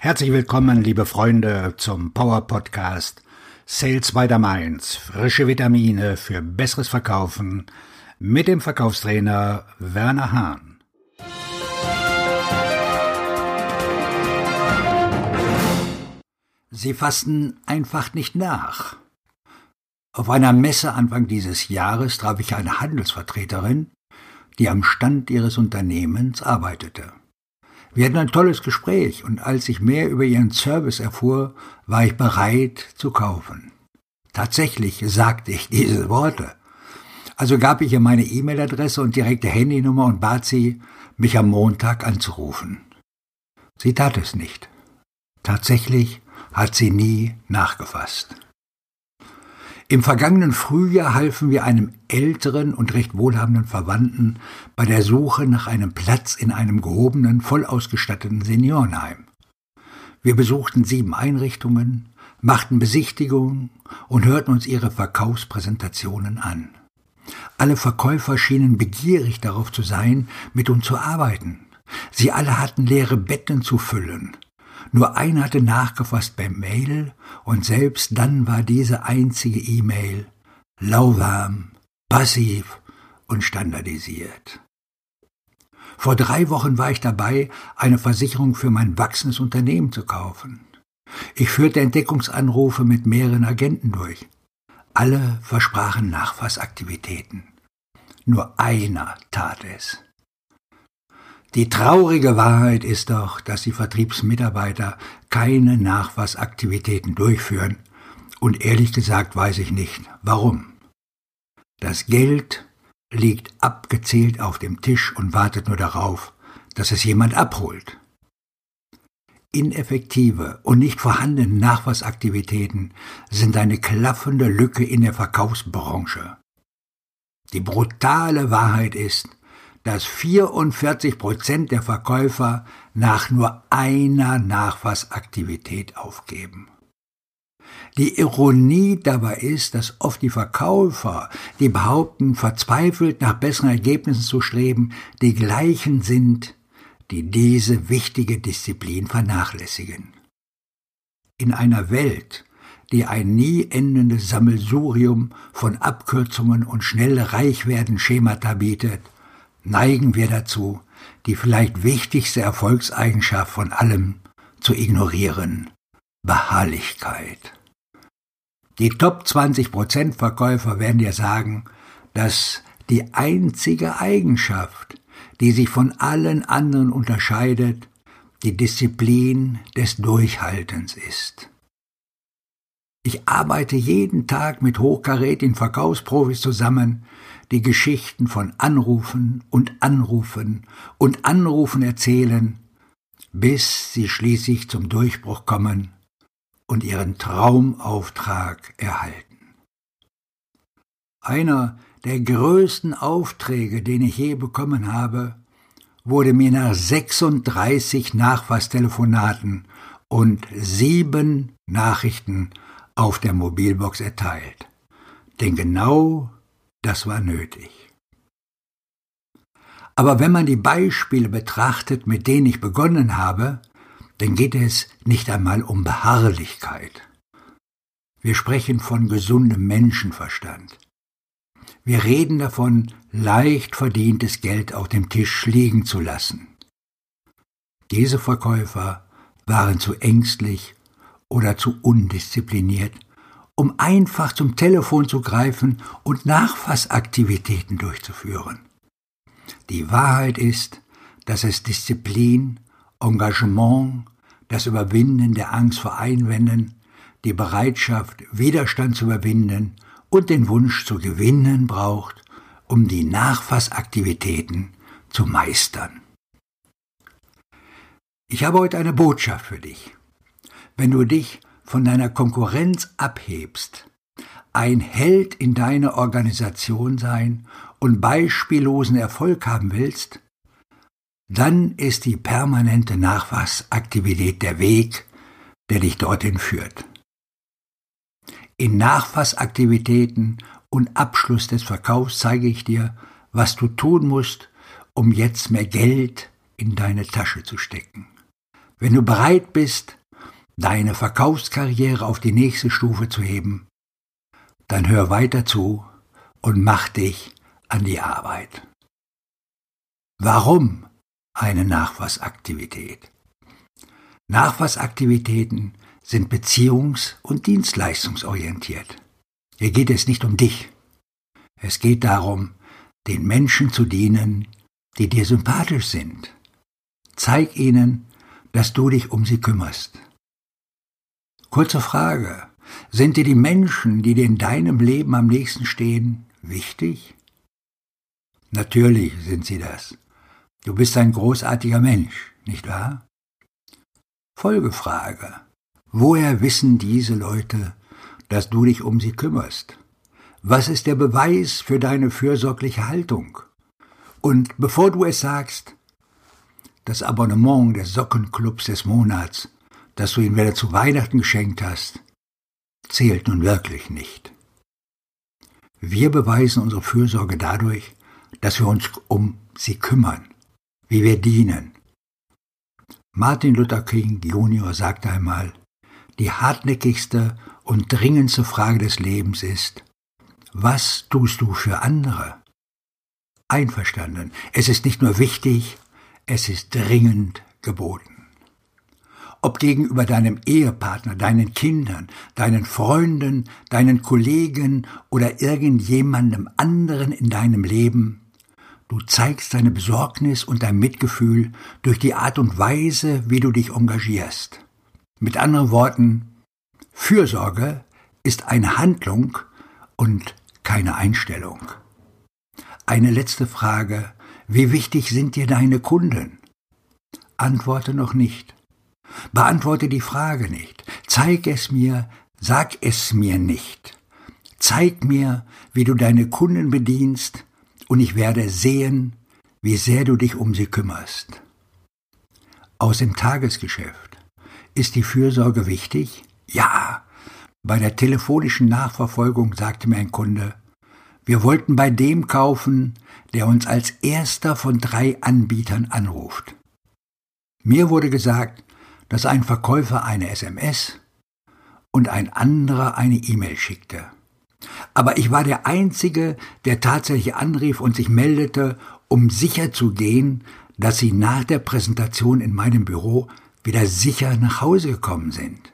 Herzlich willkommen, liebe Freunde, zum Power Podcast Sales by the Mainz. Frische Vitamine für besseres Verkaufen mit dem Verkaufstrainer Werner Hahn. Sie fassen einfach nicht nach. Auf einer Messe Anfang dieses Jahres traf ich eine Handelsvertreterin, die am Stand ihres Unternehmens arbeitete. Wir hatten ein tolles Gespräch und als ich mehr über ihren Service erfuhr, war ich bereit zu kaufen. Tatsächlich sagte ich diese Worte. Also gab ich ihr meine E-Mail-Adresse und direkte Handynummer und bat sie, mich am Montag anzurufen. Sie tat es nicht. Tatsächlich hat sie nie nachgefasst. Im vergangenen Frühjahr halfen wir einem älteren und recht wohlhabenden Verwandten bei der Suche nach einem Platz in einem gehobenen, voll ausgestatteten Seniorenheim. Wir besuchten sieben Einrichtungen, machten Besichtigungen und hörten uns ihre Verkaufspräsentationen an. Alle Verkäufer schienen begierig darauf zu sein, mit uns zu arbeiten. Sie alle hatten leere Betten zu füllen, nur einer hatte nachgefasst beim Mail und selbst dann war diese einzige E-Mail lauwarm, passiv und standardisiert. Vor drei Wochen war ich dabei, eine Versicherung für mein wachsendes Unternehmen zu kaufen. Ich führte Entdeckungsanrufe mit mehreren Agenten durch. Alle versprachen Nachfassaktivitäten. Nur einer tat es. Die traurige Wahrheit ist doch, dass die Vertriebsmitarbeiter keine Nachfassaktivitäten durchführen, und ehrlich gesagt weiß ich nicht, warum. Das Geld liegt abgezählt auf dem Tisch und wartet nur darauf, dass es jemand abholt. Ineffektive und nicht vorhandene Nachfassaktivitäten sind eine klaffende Lücke in der Verkaufsbranche. Die brutale Wahrheit ist, dass 44 Prozent der Verkäufer nach nur einer Nachfassaktivität aufgeben. Die Ironie dabei ist, dass oft die Verkäufer, die behaupten, verzweifelt nach besseren Ergebnissen zu streben, die gleichen sind, die diese wichtige Disziplin vernachlässigen. In einer Welt, die ein nie endendes Sammelsurium von Abkürzungen und schnell Reichwerden Schemata bietet, neigen wir dazu, die vielleicht wichtigste Erfolgseigenschaft von allem zu ignorieren, Beharrlichkeit. Die Top 20% Verkäufer werden dir sagen, dass die einzige Eigenschaft, die sich von allen anderen unterscheidet, die Disziplin des Durchhaltens ist. Ich arbeite jeden Tag mit hochkarätigen Verkaufsprofis zusammen, die Geschichten von Anrufen und Anrufen und Anrufen erzählen, bis sie schließlich zum Durchbruch kommen und ihren Traumauftrag erhalten. Einer der größten Aufträge, den ich je bekommen habe, wurde mir nach 36 Nachfasstelefonaten und sieben Nachrichten auf der Mobilbox erteilt. Denn genau das war nötig. Aber wenn man die Beispiele betrachtet, mit denen ich begonnen habe, dann geht es nicht einmal um Beharrlichkeit. Wir sprechen von gesundem Menschenverstand. Wir reden davon, leicht verdientes Geld auf dem Tisch liegen zu lassen. Diese Verkäufer waren zu ängstlich oder zu undiszipliniert, um einfach zum Telefon zu greifen und Nachfassaktivitäten durchzuführen. Die Wahrheit ist, dass es Disziplin, Engagement, das Überwinden der Angst vor Einwänden, die Bereitschaft, Widerstand zu überwinden und den Wunsch zu gewinnen braucht, um die Nachfassaktivitäten zu meistern. Ich habe heute eine Botschaft für dich wenn du dich von deiner Konkurrenz abhebst, ein Held in deiner Organisation sein und beispiellosen Erfolg haben willst, dann ist die permanente Nachfassaktivität der Weg, der dich dorthin führt. In Nachfassaktivitäten und Abschluss des Verkaufs zeige ich dir, was du tun musst, um jetzt mehr Geld in deine Tasche zu stecken. Wenn du bereit bist, deine Verkaufskarriere auf die nächste Stufe zu heben, dann hör weiter zu und mach dich an die Arbeit. Warum eine Nachfassaktivität? Nachfassaktivitäten sind beziehungs- und dienstleistungsorientiert. Hier geht es nicht um dich. Es geht darum, den Menschen zu dienen, die dir sympathisch sind. Zeig ihnen, dass du dich um sie kümmerst. Kurze Frage. Sind dir die Menschen, die dir in deinem Leben am nächsten stehen, wichtig? Natürlich sind sie das. Du bist ein großartiger Mensch, nicht wahr? Folgefrage. Woher wissen diese Leute, dass du dich um sie kümmerst? Was ist der Beweis für deine fürsorgliche Haltung? Und bevor du es sagst, das Abonnement des Sockenclubs des Monats, das du ihm wieder zu Weihnachten geschenkt hast, zählt nun wirklich nicht. Wir beweisen unsere Fürsorge dadurch, dass wir uns um sie kümmern, wie wir dienen. Martin Luther King Jr. sagte einmal, die hartnäckigste und dringendste Frage des Lebens ist, was tust du für andere? Einverstanden. Es ist nicht nur wichtig, es ist dringend geboten ob gegenüber deinem Ehepartner, deinen Kindern, deinen Freunden, deinen Kollegen oder irgendjemandem anderen in deinem Leben, du zeigst deine Besorgnis und dein Mitgefühl durch die Art und Weise, wie du dich engagierst. Mit anderen Worten, Fürsorge ist eine Handlung und keine Einstellung. Eine letzte Frage. Wie wichtig sind dir deine Kunden? Antworte noch nicht. Beantworte die Frage nicht. Zeig es mir, sag es mir nicht. Zeig mir, wie du deine Kunden bedienst, und ich werde sehen, wie sehr du dich um sie kümmerst. Aus dem Tagesgeschäft. Ist die Fürsorge wichtig? Ja. Bei der telefonischen Nachverfolgung sagte mir ein Kunde, wir wollten bei dem kaufen, der uns als erster von drei Anbietern anruft. Mir wurde gesagt, dass ein Verkäufer eine SMS und ein anderer eine E-Mail schickte. Aber ich war der Einzige, der tatsächlich anrief und sich meldete, um sicher zu gehen, dass sie nach der Präsentation in meinem Büro wieder sicher nach Hause gekommen sind.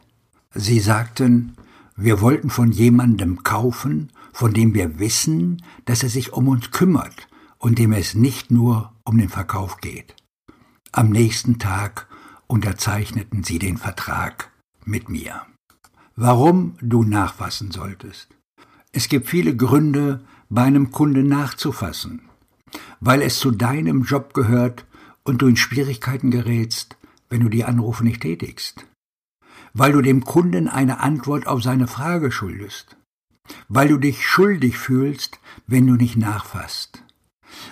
Sie sagten, wir wollten von jemandem kaufen, von dem wir wissen, dass er sich um uns kümmert und dem es nicht nur um den Verkauf geht. Am nächsten Tag unterzeichneten sie den Vertrag mit mir. Warum du nachfassen solltest. Es gibt viele Gründe, bei einem Kunden nachzufassen, weil es zu deinem Job gehört und du in Schwierigkeiten gerätst, wenn du die Anrufe nicht tätigst, weil du dem Kunden eine Antwort auf seine Frage schuldest, weil du dich schuldig fühlst, wenn du nicht nachfasst,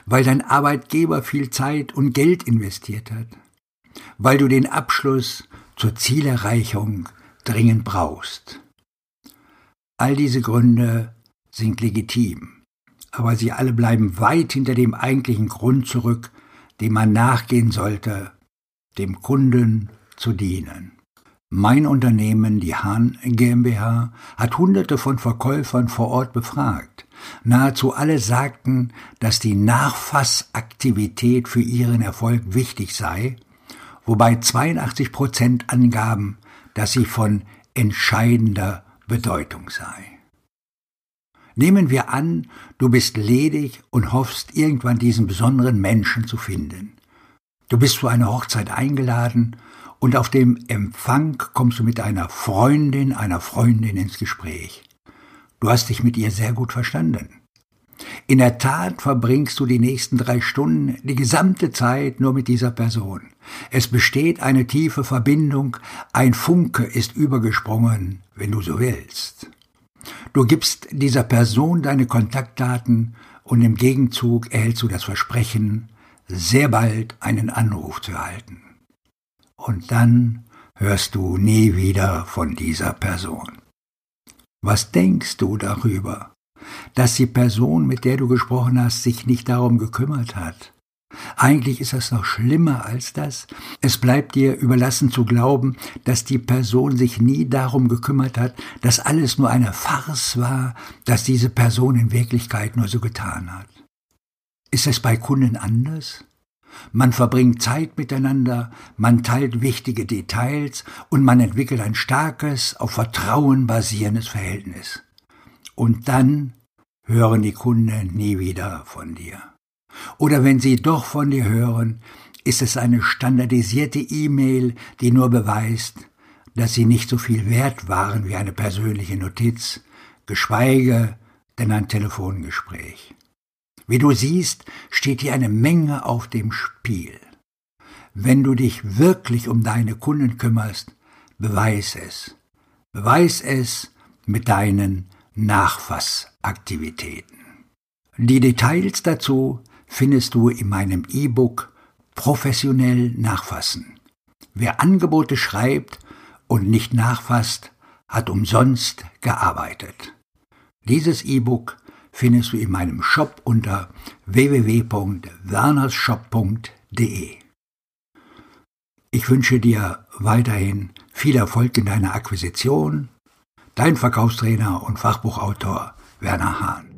weil dein Arbeitgeber viel Zeit und Geld investiert hat, weil du den Abschluss zur Zielerreichung dringend brauchst. All diese Gründe sind legitim, aber sie alle bleiben weit hinter dem eigentlichen Grund zurück, dem man nachgehen sollte, dem Kunden zu dienen. Mein Unternehmen, die Hahn GmbH, hat hunderte von Verkäufern vor Ort befragt. Nahezu alle sagten, dass die Nachfassaktivität für ihren Erfolg wichtig sei wobei 82 Prozent angaben, dass sie von entscheidender Bedeutung sei. Nehmen wir an, du bist ledig und hoffst irgendwann diesen besonderen Menschen zu finden. Du bist zu einer Hochzeit eingeladen und auf dem Empfang kommst du mit einer Freundin, einer Freundin ins Gespräch. Du hast dich mit ihr sehr gut verstanden. In der Tat verbringst du die nächsten drei Stunden die gesamte Zeit nur mit dieser Person. Es besteht eine tiefe Verbindung, ein Funke ist übergesprungen, wenn du so willst. Du gibst dieser Person deine Kontaktdaten und im Gegenzug erhältst du das Versprechen, sehr bald einen Anruf zu erhalten. Und dann hörst du nie wieder von dieser Person. Was denkst du darüber? dass die Person, mit der du gesprochen hast, sich nicht darum gekümmert hat, Eigentlich ist das noch schlimmer als das. Es bleibt dir überlassen zu glauben, dass die Person sich nie darum gekümmert hat, dass alles nur eine Farce war, dass diese Person in Wirklichkeit nur so getan hat. Ist es bei Kunden anders? Man verbringt Zeit miteinander, man teilt wichtige Details und man entwickelt ein starkes, auf Vertrauen basierendes Verhältnis. Und dann hören die Kunden nie wieder von dir. Oder wenn sie doch von dir hören, ist es eine standardisierte E-Mail, die nur beweist, dass sie nicht so viel wert waren wie eine persönliche Notiz, geschweige denn ein Telefongespräch. Wie du siehst, steht hier eine Menge auf dem Spiel. Wenn du dich wirklich um deine Kunden kümmerst, beweis es. Beweis es mit deinen Nachfassaktivitäten. Die Details dazu findest du in meinem E-Book Professionell nachfassen. Wer Angebote schreibt und nicht nachfasst, hat umsonst gearbeitet. Dieses E-Book findest du in meinem Shop unter www.wernershop.de. Ich wünsche dir weiterhin viel Erfolg in deiner Akquisition. Dein Verkaufstrainer und Fachbuchautor Werner Hahn.